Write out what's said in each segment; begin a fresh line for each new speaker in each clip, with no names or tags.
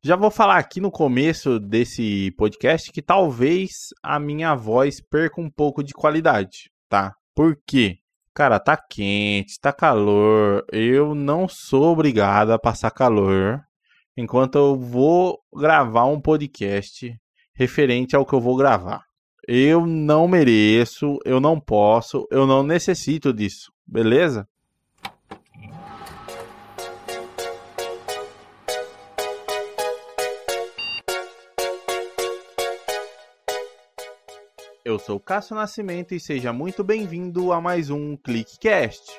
Já vou falar aqui no começo desse podcast que talvez a minha voz perca um pouco de qualidade, tá? Por quê? Cara, tá quente, tá calor. Eu não sou obrigado a passar calor enquanto eu vou gravar um podcast referente ao que eu vou gravar. Eu não mereço, eu não posso, eu não necessito disso, beleza? Eu sou Cássio Nascimento e seja muito bem-vindo a mais um ClickCast.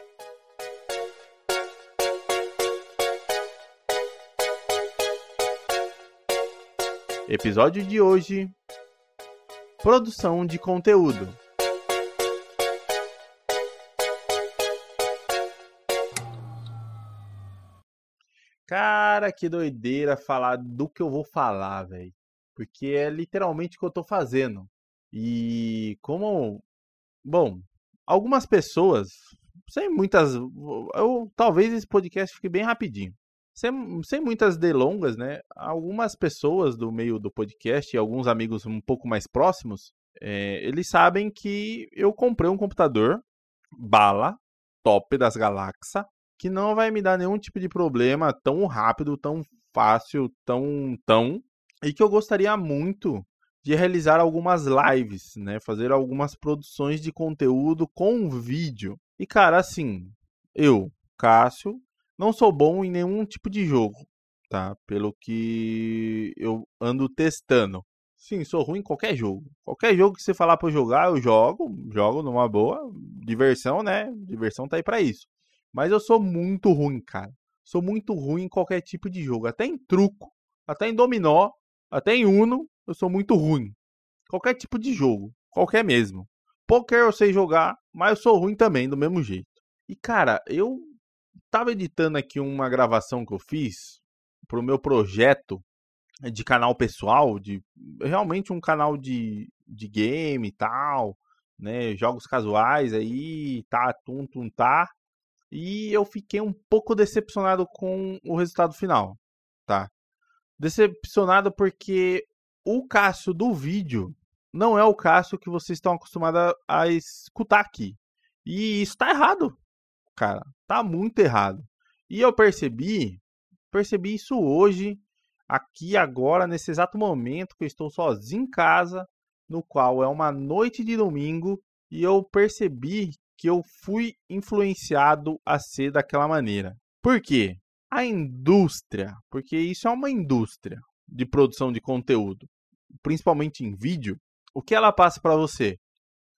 Episódio de hoje: Produção de conteúdo. Cara, que doideira falar do que eu vou falar, velho. Porque é literalmente o que eu tô fazendo. E como. Bom, algumas pessoas. Sem muitas. Eu, talvez esse podcast fique bem rapidinho. Sem, sem muitas delongas, né? Algumas pessoas do meio do podcast e alguns amigos um pouco mais próximos, é, eles sabem que eu comprei um computador bala, top das galáxias, que não vai me dar nenhum tipo de problema tão rápido, tão fácil, tão tão, e que eu gostaria muito de realizar algumas lives, né? Fazer algumas produções de conteúdo com vídeo. E cara, assim, eu, Cássio, não sou bom em nenhum tipo de jogo, tá? Pelo que eu ando testando. Sim, sou ruim em qualquer jogo. Qualquer jogo que você falar para eu jogar, eu jogo, jogo numa boa, diversão, né? Diversão tá aí para isso. Mas eu sou muito ruim, cara. Sou muito ruim em qualquer tipo de jogo, até em truco, até em dominó, até em Uno, eu sou muito ruim. Qualquer tipo de jogo, qualquer mesmo. Poker eu sei jogar, mas eu sou ruim também, do mesmo jeito. E cara, eu tava editando aqui uma gravação que eu fiz pro meu projeto de canal pessoal, de realmente um canal de, de game e tal, né, jogos casuais aí, tá, tum, tum, tá. E eu fiquei um pouco decepcionado com o resultado final, tá? Decepcionado porque o Cássio do vídeo não é o Cássio que vocês estão acostumados a escutar aqui. E isso tá errado, cara. Tá muito errado. E eu percebi, percebi isso hoje, aqui agora, nesse exato momento que eu estou sozinho em casa, no qual é uma noite de domingo, e eu percebi que eu fui influenciado a ser daquela maneira. Por quê? A indústria, porque isso é uma indústria de produção de conteúdo principalmente em vídeo, o que ela passa para você?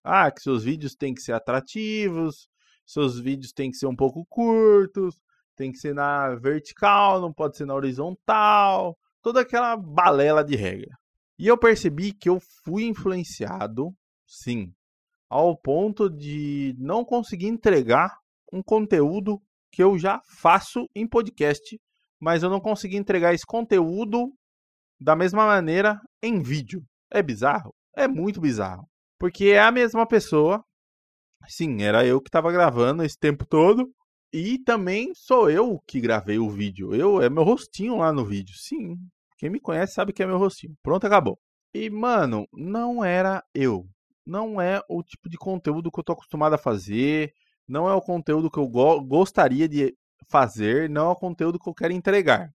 Ah, que seus vídeos têm que ser atrativos, seus vídeos têm que ser um pouco curtos, tem que ser na vertical, não pode ser na horizontal, toda aquela balela de regra. E eu percebi que eu fui influenciado, sim, ao ponto de não conseguir entregar um conteúdo que eu já faço em podcast, mas eu não consegui entregar esse conteúdo da mesma maneira em vídeo. É bizarro? É muito bizarro. Porque é a mesma pessoa. Sim, era eu que estava gravando esse tempo todo. E também sou eu que gravei o vídeo. Eu é meu rostinho lá no vídeo. Sim. Quem me conhece sabe que é meu rostinho. Pronto, acabou. E, mano, não era eu. Não é o tipo de conteúdo que eu tô acostumado a fazer. Não é o conteúdo que eu go gostaria de fazer. Não é o conteúdo que eu quero entregar.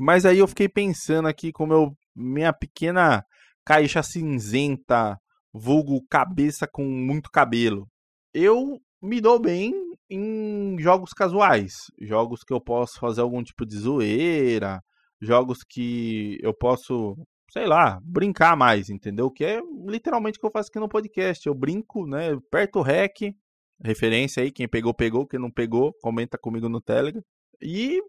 Mas aí eu fiquei pensando aqui com meu, minha pequena caixa cinzenta, vulgo cabeça com muito cabelo. Eu me dou bem em jogos casuais, jogos que eu posso fazer algum tipo de zoeira, jogos que eu posso, sei lá, brincar mais, entendeu? Que é literalmente o que eu faço aqui no podcast. Eu brinco, né? Aperto o rec, referência aí, quem pegou, pegou, quem não pegou, comenta comigo no Telegram. E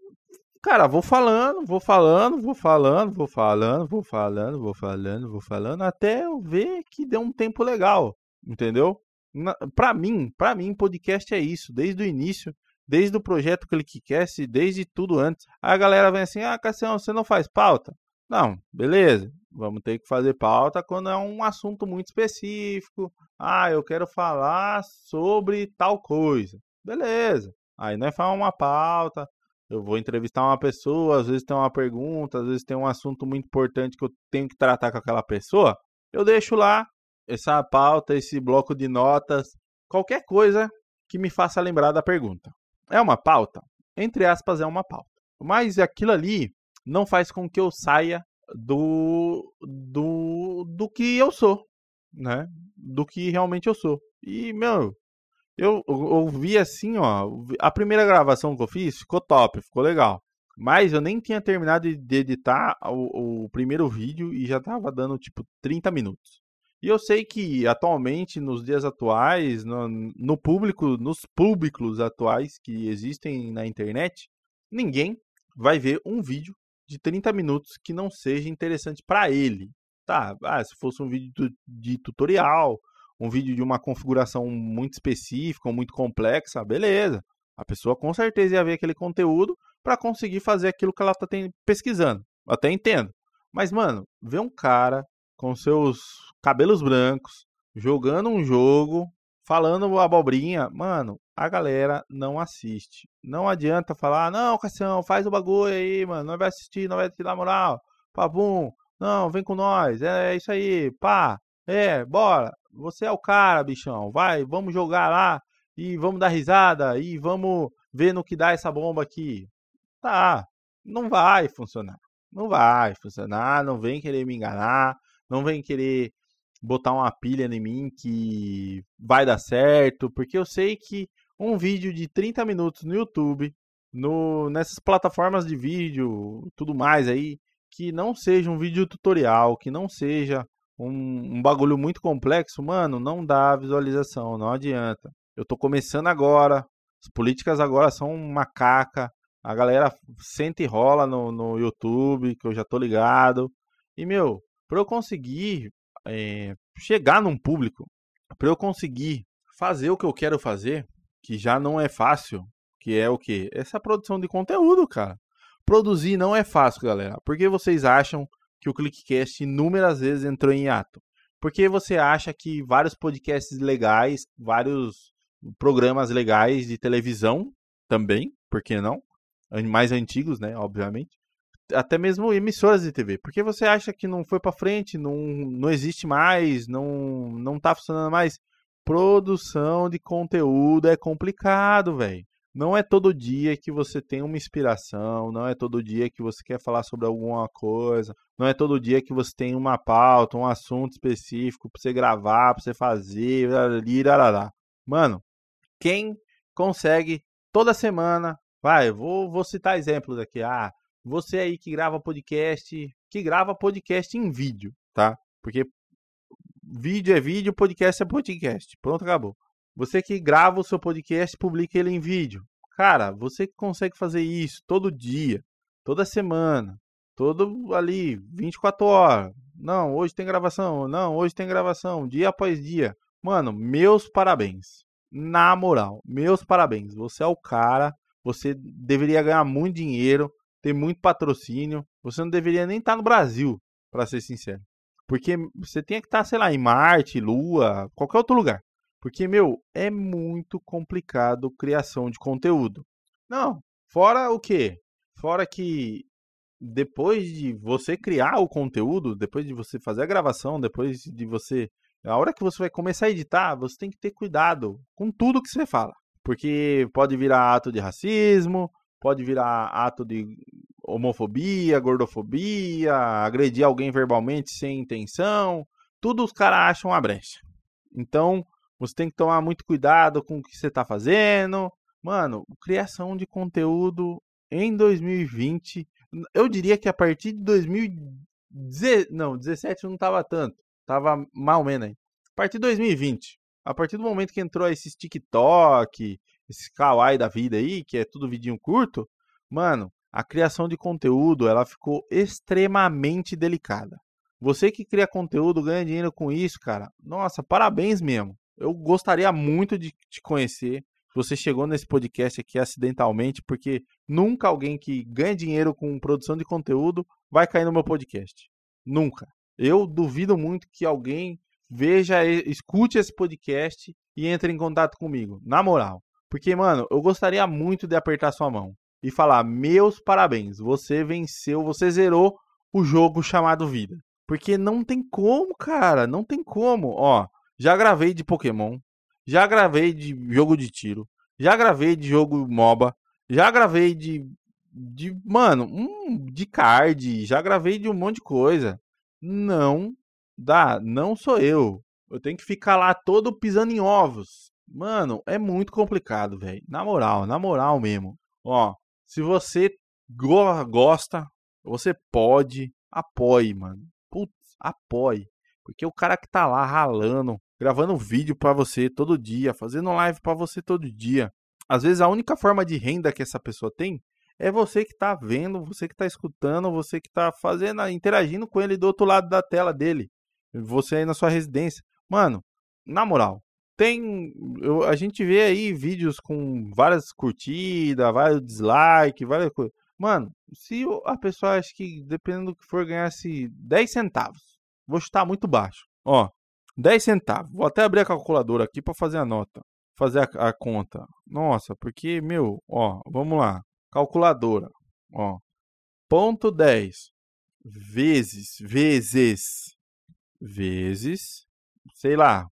Cara, vou falando, vou falando, vou falando, vou falando, vou falando, vou falando, vou falando, até eu ver que deu um tempo legal, entendeu? Na, pra mim, pra mim, podcast é isso, desde o início, desde o projeto ClickCast, desde tudo antes. Aí a galera vem assim, ah, Cassião, você não faz pauta? Não, beleza, vamos ter que fazer pauta quando é um assunto muito específico. Ah, eu quero falar sobre tal coisa. Beleza. Aí nós faz uma pauta, Eu vou entrevistar uma pessoa, às vezes tem uma pergunta, às vezes tem um assunto muito importante que eu tenho que tratar com aquela pessoa. Eu deixo lá essa pauta, esse bloco de notas, qualquer coisa que me faça lembrar da pergunta. É uma pauta? Entre aspas, é uma pauta. Mas aquilo ali não faz com que eu saia do, do, do que eu sou, né? Do que realmente eu sou. E, meu, eu ouvi assim, ó. A primeira gravação que eu fiz ficou top, ficou legal. Mas eu nem tinha terminado de editar o, o primeiro vídeo e já tava dando tipo 30 minutos. E eu sei que atualmente, nos dias atuais, no, no público, nos públicos atuais que existem na internet, ninguém vai ver um vídeo de 30 minutos que não seja interessante para ele. Tá, ah, se fosse um vídeo de tutorial, um vídeo de uma configuração muito específica ou muito complexa, beleza. A pessoa com certeza ia ver aquele conteúdo para conseguir fazer aquilo que ela está pesquisando. Até entendo. Mas, mano, ver um cara com seus cabelos brancos, jogando um jogo, falando abobrinha, mano, a galera não assiste. Não adianta falar, não, Cassião, faz o bagulho aí, mano, não vai assistir, não vai te dar moral. Pabum, não, vem com nós, é, é isso aí, pá, é, bora. Você é o cara, bichão, vai, vamos jogar lá e vamos dar risada e vamos ver no que dá essa bomba aqui. Tá, não vai funcionar. Não vai funcionar, não vem querer me enganar. Não vem querer botar uma pilha em mim que vai dar certo, porque eu sei que um vídeo de 30 minutos no YouTube, no, nessas plataformas de vídeo, tudo mais aí, que não seja um vídeo tutorial, que não seja um, um bagulho muito complexo, mano, não dá visualização, não adianta. Eu tô começando agora, as políticas agora são uma caca, a galera senta e rola no, no YouTube, que eu já tô ligado. E, meu, para eu conseguir é, chegar num público, para eu conseguir fazer o que eu quero fazer, que já não é fácil, que é o que? Essa produção de conteúdo, cara. Produzir não é fácil, galera. Por que vocês acham que o Clickcast inúmeras vezes entrou em ato? Porque você acha que vários podcasts legais, vários programas legais de televisão também, por que não? Mais antigos, né, obviamente, até mesmo emissoras de TV. Porque você acha que não foi para frente, não, não existe mais, não, não tá funcionando mais. Produção de conteúdo é complicado, velho. Não é todo dia que você tem uma inspiração, não é todo dia que você quer falar sobre alguma coisa, não é todo dia que você tem uma pauta, um assunto específico para você gravar, para você fazer, lá. Mano, quem consegue toda semana, vai, vou, vou citar exemplos aqui. Ah, você aí que grava podcast, que grava podcast em vídeo, tá? Porque vídeo é vídeo, podcast é podcast. Pronto, acabou. Você que grava o seu podcast, publica ele em vídeo. Cara, você que consegue fazer isso todo dia, toda semana, todo ali, 24 horas. Não, hoje tem gravação. Não, hoje tem gravação, dia após dia. Mano, meus parabéns. Na moral, meus parabéns. Você é o cara. Você deveria ganhar muito dinheiro tem muito patrocínio. Você não deveria nem estar no Brasil, para ser sincero. Porque você tem que estar, sei lá, em Marte, Lua, qualquer outro lugar. Porque, meu, é muito complicado criação de conteúdo. Não, fora o quê? Fora que depois de você criar o conteúdo, depois de você fazer a gravação, depois de você. A hora que você vai começar a editar, você tem que ter cuidado com tudo que você fala. Porque pode virar ato de racismo, pode virar ato de homofobia, gordofobia, agredir alguém verbalmente sem intenção. Tudo os caras acham uma brecha. Então, você tem que tomar muito cuidado com o que você está fazendo. Mano, criação de conteúdo em 2020, eu diria que a partir de 2017, não, 17 não tava tanto, tava mal menos aí. A partir de 2020, a partir do momento que entrou esses TikTok, esse kawaii da vida aí, que é tudo vidinho curto, mano, a criação de conteúdo, ela ficou extremamente delicada. Você que cria conteúdo, ganha dinheiro com isso, cara. Nossa, parabéns mesmo. Eu gostaria muito de te conhecer. Você chegou nesse podcast aqui acidentalmente, porque nunca alguém que ganha dinheiro com produção de conteúdo vai cair no meu podcast. Nunca. Eu duvido muito que alguém veja, escute esse podcast e entre em contato comigo. Na moral. Porque, mano, eu gostaria muito de apertar sua mão. e falar: "Meus parabéns, você venceu, você zerou o jogo chamado vida". Porque não tem como, cara, não tem como. Ó, já gravei de Pokémon, já gravei de jogo de tiro, já gravei de jogo MOBA, já gravei de de, mano, um, de card, já gravei de um monte de coisa. Não dá, não sou eu. Eu tenho que ficar lá todo pisando em ovos. Mano, é muito complicado, velho. Na moral, na moral mesmo. Ó, se você go gosta, você pode, apoie, mano. Putz, apoie. Porque o cara que tá lá ralando, gravando vídeo para você todo dia, fazendo live para você todo dia. Às vezes a única forma de renda que essa pessoa tem é você que tá vendo, você que tá escutando, você que tá fazendo, interagindo com ele do outro lado da tela dele. Você aí na sua residência. Mano, na moral, tem. Eu, a gente vê aí vídeos com várias curtidas, vários dislikes, várias coisas. Mano, se a pessoa acha que, dependendo do que for, ganhasse 10 centavos, vou chutar muito baixo. Ó, 10 centavos. Vou até abrir a calculadora aqui para fazer a nota. Fazer a, a conta. Nossa, porque, meu, ó, vamos lá. Calculadora. Ó. Ponto 10 vezes, vezes, vezes, sei lá,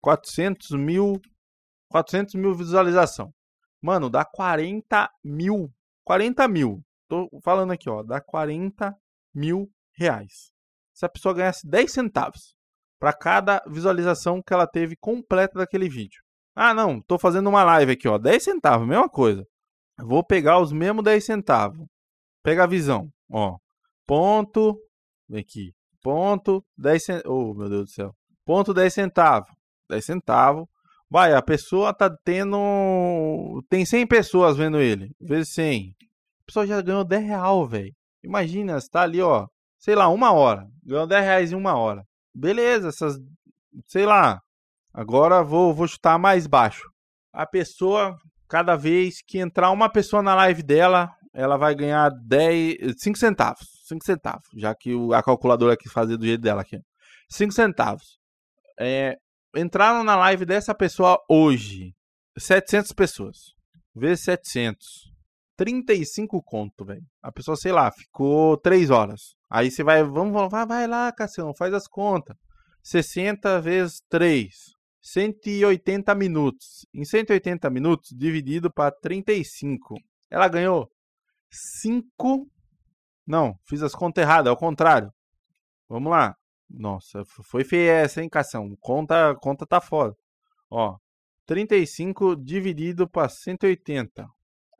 400 mil, 400 mil visualização. Mano, dá 40 mil, 40 mil. Tô falando aqui, ó, dá 40 mil reais. Se a pessoa ganhasse 10 centavos para cada visualização que ela teve completa daquele vídeo. Ah, não, tô fazendo uma live aqui, ó, 10 centavos, mesma coisa. Vou pegar os mesmos 10 centavos. Pega a visão, ó. Ponto, vem aqui. Ponto 10 centavos. Oh, meu Deus do céu. Ponto 10 centavos. 10 centavos. Vai, a pessoa tá tendo. Tem 100 pessoas vendo ele. Vezes 100. A pessoa já ganhou 10 real, velho. Imagina, você tá ali, ó. Sei lá, uma hora. Ganhou 10 reais em uma hora. Beleza, essas. Sei lá. Agora vou, vou chutar mais baixo. A pessoa, cada vez que entrar uma pessoa na live dela, ela vai ganhar 10, 5 centavos. 5 centavos, já que a calculadora quis fazer do jeito dela aqui. 5 centavos. É, entraram na live dessa pessoa hoje. 700 pessoas. Vezes 700. 35 conto, velho. A pessoa, sei lá, ficou 3 horas. Aí você vai, vamos, vai, vai lá, Cassião, faz as contas. 60 vezes 3. 180 minutos. Em 180 minutos, dividido para 35. Ela ganhou 5. Não, fiz as contas erradas, ao contrário. Vamos lá. Nossa, foi feia essa, hein, Cação? Conta, conta tá foda. Ó, 35 dividido para 180.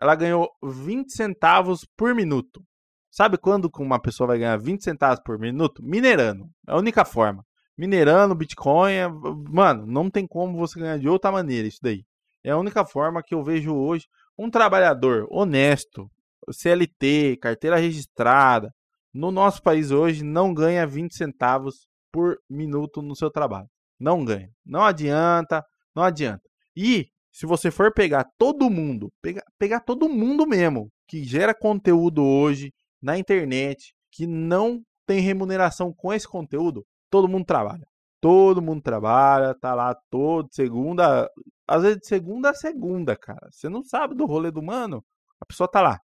Ela ganhou 20 centavos por minuto. Sabe quando uma pessoa vai ganhar 20 centavos por minuto? Minerando. É a única forma minerando Bitcoin. É, mano, não tem como você ganhar de outra maneira isso daí. É a única forma que eu vejo hoje um trabalhador honesto, CLT, carteira registrada, no nosso país hoje não ganha 20 centavos por minuto no seu trabalho. Não ganha. Não adianta, não adianta. E se você for pegar todo mundo, pegar, pegar todo mundo mesmo que gera conteúdo hoje na internet, que não tem remuneração com esse conteúdo, todo mundo trabalha. Todo mundo trabalha, tá lá todo segunda, às vezes de segunda a segunda, cara. Você não sabe do rolê do mano, a pessoa tá lá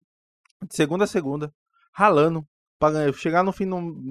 de segunda a segunda, ralando para chegar no fim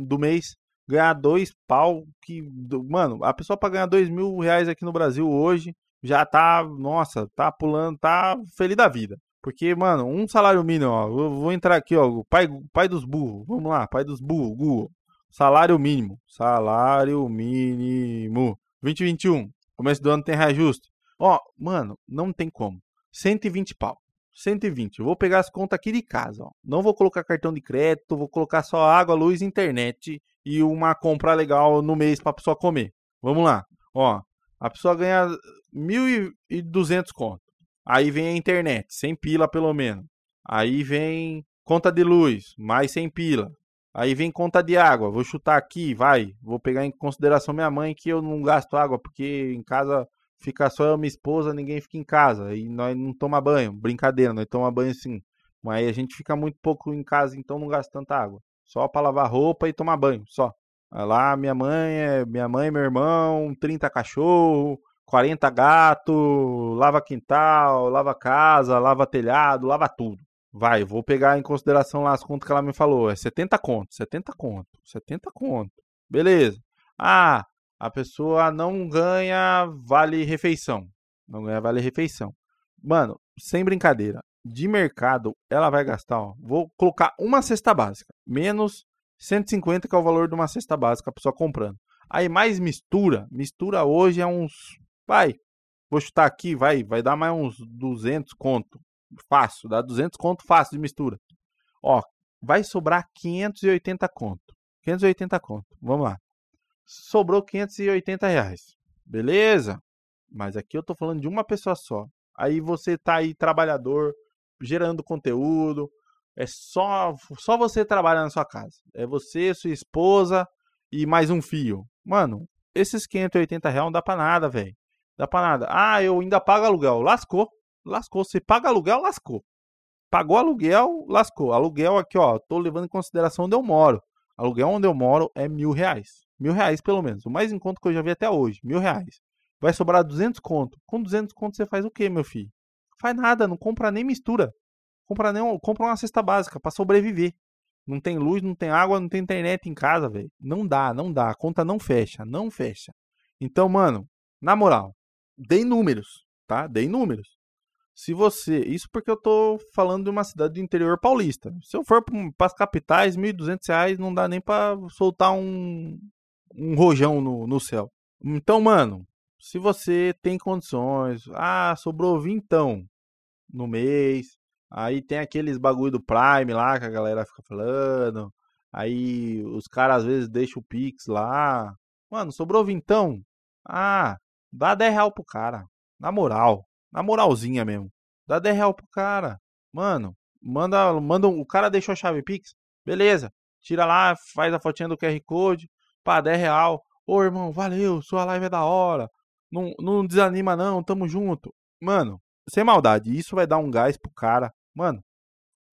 do mês, ganhar dois pau que, mano, a pessoa para ganhar dois mil reais aqui no Brasil hoje já tá, nossa, tá pulando, tá feliz da vida. Porque, mano, um salário mínimo, ó, eu vou entrar aqui, ó, pai, pai dos burros, vamos lá, pai dos burros, Google. Salário mínimo. Salário mínimo. 2021. Começo do ano tem reajuste. Ó, mano, não tem como. 120 pau. 120. Eu vou pegar as contas aqui de casa, ó. Não vou colocar cartão de crédito, vou colocar só água, luz, internet e uma compra legal no mês para pessoa comer. Vamos lá. Ó, a pessoa ganha 1.200 conto. Aí vem a internet, sem pila pelo menos. Aí vem conta de luz, mais sem pila. Aí vem conta de água. Vou chutar aqui, vai. Vou pegar em consideração minha mãe que eu não gasto água, porque em casa fica só eu e minha esposa, ninguém fica em casa. E nós não toma banho. Brincadeira, nós toma banho sim. Mas a gente fica muito pouco em casa, então não gasta tanta água. Só para lavar roupa e tomar banho, só. Lá minha mãe, é minha mãe, meu irmão, 30 cachorro, 40 gato, lava quintal, lava casa, lava telhado, lava tudo. Vai, vou pegar em consideração lá as contas que ela me falou. É 70 conto, 70 conto, 70 conto. Beleza. Ah, a pessoa não ganha vale refeição. Não ganha vale refeição. Mano, sem brincadeira. De mercado, ela vai gastar, ó, vou colocar uma cesta básica, menos 150 que é o valor de uma cesta básica a pessoa comprando. Aí mais mistura, mistura hoje é uns Vai, vou chutar aqui, vai, vai dar mais uns 200 conto. Fácil, dá 200 conto fácil de mistura. Ó, vai sobrar 580 conto. 580 conto, vamos lá. Sobrou 580 reais. Beleza? Mas aqui eu tô falando de uma pessoa só. Aí você tá aí, trabalhador, gerando conteúdo. É só, só você trabalha na sua casa. É você, sua esposa e mais um fio. Mano, esses 580 reais não dá pra nada, velho. Dá pra nada. Ah, eu ainda pago aluguel. Lascou. Lascou. Você paga aluguel, lascou. Pagou aluguel, lascou. Aluguel aqui, ó. Tô levando em consideração onde eu moro. Aluguel onde eu moro é mil reais. Mil reais, pelo menos. O mais em conta que eu já vi até hoje. Mil reais. Vai sobrar 200 conto. Com 200 conto você faz o quê, meu filho? Faz nada. Não compra nem mistura. Compra, nem, compra uma cesta básica para sobreviver. Não tem luz, não tem água, não tem internet em casa, velho. Não dá, não dá. A conta não fecha. Não fecha. Então, mano, na moral, dei números, tá? Dei números. Se você. Isso porque eu tô falando de uma cidade do interior paulista. Se eu for para as capitais, R$ 1.200 não dá nem para soltar um, um rojão no, no céu. Então, mano, se você tem condições. Ah, sobrou vintão no mês. Aí tem aqueles bagulho do Prime lá que a galera fica falando. Aí os caras às vezes deixam o Pix lá. Mano, sobrou vintão. Ah, Dá 10 real pro cara. Na moral. Na moralzinha mesmo. Dá 10 real pro cara. Mano, manda, manda. O cara deixou a chave Pix. Beleza. Tira lá, faz a fotinha do QR Code. Pá, 10 real. Ô, irmão, valeu. Sua live é da hora. Não, não desanima, não. Tamo junto. Mano, sem maldade. Isso vai dar um gás pro cara. Mano,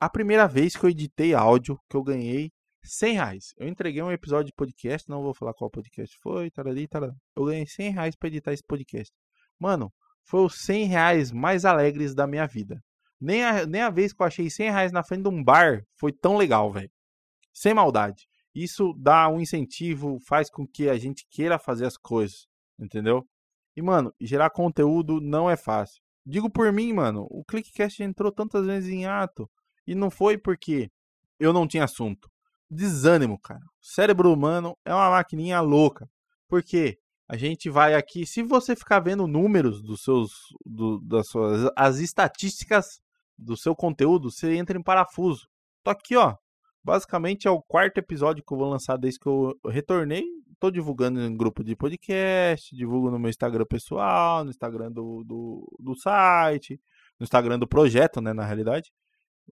a primeira vez que eu editei áudio que eu ganhei 100 reais. Eu entreguei um episódio de podcast, não vou falar qual podcast foi, tarari, tarari. Eu ganhei 100 reais pra editar esse podcast. Mano, foi os 100 reais mais alegres da minha vida. Nem a, nem a vez que eu achei 100 reais na frente de um bar foi tão legal, velho. Sem maldade. Isso dá um incentivo, faz com que a gente queira fazer as coisas, entendeu? E, mano, gerar conteúdo não é fácil. Digo por mim, mano, o Clickcast entrou tantas vezes em ato. E não foi porque eu não tinha assunto desânimo, cara. O cérebro humano é uma maquininha louca. Porque a gente vai aqui, se você ficar vendo números dos seus do, das suas as estatísticas do seu conteúdo, você entra em parafuso. Tô aqui, ó. Basicamente é o quarto episódio que eu vou lançar desde que eu retornei. Tô divulgando em grupo de podcast, divulgo no meu Instagram pessoal, no Instagram do, do, do site, no Instagram do projeto, né, na realidade.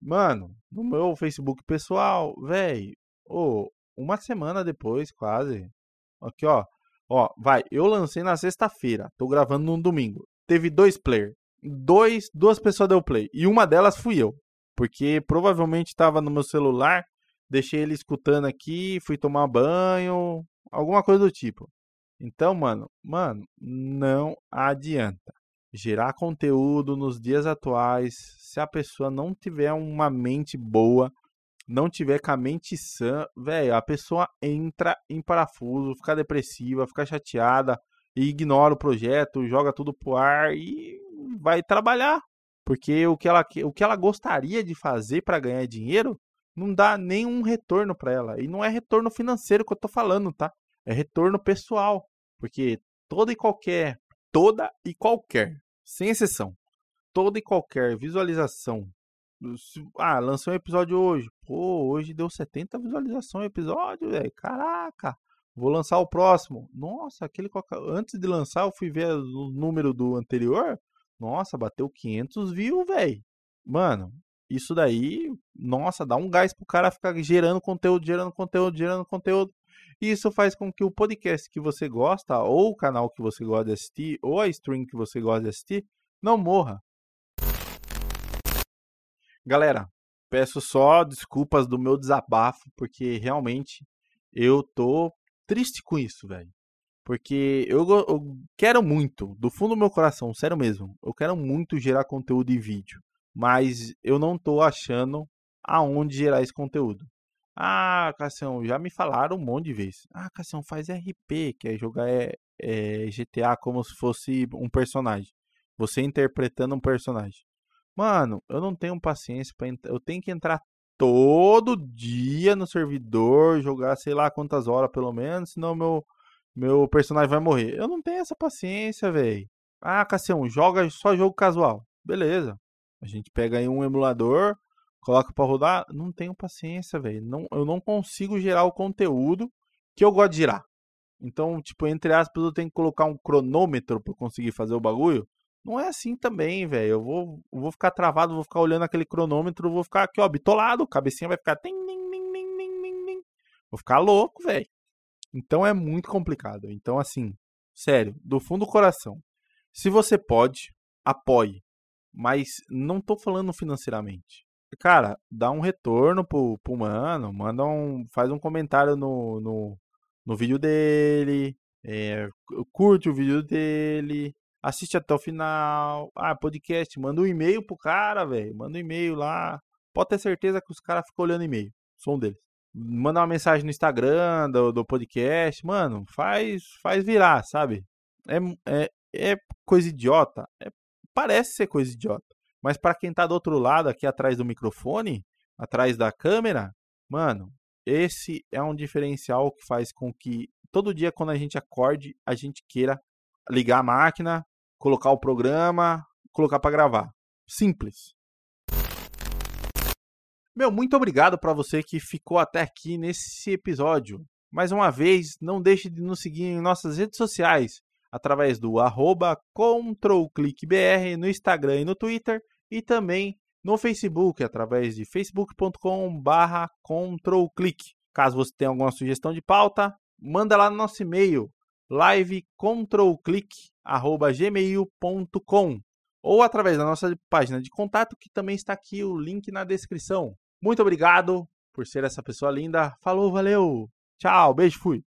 Mano, no meu Facebook pessoal, velho, Ô, uma semana depois, quase. Aqui, ó. Ó, vai, eu lancei na sexta-feira. Tô gravando num domingo. Teve dois players. Dois, duas pessoas deu play. E uma delas fui eu. Porque provavelmente estava no meu celular. Deixei ele escutando aqui, fui tomar banho, alguma coisa do tipo. Então, mano, mano, não adianta gerar conteúdo nos dias atuais se a pessoa não tiver uma mente boa não tiver com a mente sã, velho, a pessoa entra em parafuso, fica depressiva, fica chateada e ignora o projeto, joga tudo pro ar e vai trabalhar. Porque o que ela, o que ela gostaria de fazer para ganhar dinheiro não dá nenhum retorno para ela. E não é retorno financeiro que eu tô falando, tá? É retorno pessoal. Porque toda e qualquer, toda e qualquer, sem exceção, toda e qualquer visualização ah, lançou um episódio hoje. Pô, hoje deu 70 visualizações o episódio, velho. Caraca. Vou lançar o próximo. Nossa, aquele antes de lançar eu fui ver o número do anterior. Nossa, bateu 500 views, velho. Mano, isso daí, nossa, dá um gás pro cara ficar gerando conteúdo, gerando conteúdo, gerando conteúdo. Isso faz com que o podcast que você gosta, ou o canal que você gosta de assistir, ou a stream que você gosta de assistir, não morra. Galera, peço só desculpas do meu desabafo, porque realmente eu tô triste com isso, velho. Porque eu, eu, quero muito, do fundo do meu coração, sério mesmo, eu quero muito gerar conteúdo em vídeo. Mas eu não tô achando aonde gerar esse conteúdo. Ah, Cassião, já me falaram um monte de vezes. Ah, Cassião, faz RP, que é jogar é, é, GTA como se fosse um personagem. Você interpretando um personagem. Mano, eu não tenho paciência para eu tenho que entrar todo dia no servidor, jogar sei lá quantas horas pelo menos, senão meu meu personagem vai morrer. Eu não tenho essa paciência, velho. Ah, Cassião, joga só jogo casual. Beleza. A gente pega aí um emulador, coloca para rodar. Não tenho paciência, velho. Não, eu não consigo gerar o conteúdo que eu gosto de gerar. Então, tipo, entre aspas, eu tenho que colocar um cronômetro para conseguir fazer o bagulho. Não é assim também, velho. Eu vou, eu vou ficar travado, vou ficar olhando aquele cronômetro, vou ficar aqui, ó, bitolado, cabecinha vai ficar. Vou ficar louco, velho. Então é muito complicado. Então, assim, sério, do fundo do coração. Se você pode, apoie. Mas não tô falando financeiramente. Cara, dá um retorno pro, pro mano, manda um. Faz um comentário no, no, no vídeo dele. É, curte o vídeo dele assiste até o final. Ah, podcast, manda um e-mail pro cara, velho. Manda um e-mail lá. Pode ter certeza que os caras ficam olhando e-mail. Sou um deles. Manda uma mensagem no Instagram do, do podcast. Mano, faz faz virar, sabe? É, é, é coisa idiota. É, parece ser coisa idiota. Mas para quem tá do outro lado, aqui atrás do microfone, atrás da câmera, mano, esse é um diferencial que faz com que todo dia quando a gente acorde, a gente queira ligar a máquina, colocar o programa, colocar para gravar. Simples. Meu, muito obrigado para você que ficou até aqui nesse episódio. Mais uma vez, não deixe de nos seguir em nossas redes sociais, através do arroba ControlClickBR no Instagram e no Twitter, e também no Facebook, através de facebook.com barra ControlClick. Caso você tenha alguma sugestão de pauta, manda lá no nosso e-mail, livecontrolclick.gmail.com ou através da nossa página de contato, que também está aqui o link na descrição. Muito obrigado por ser essa pessoa linda. Falou, valeu. Tchau, beijo, fui.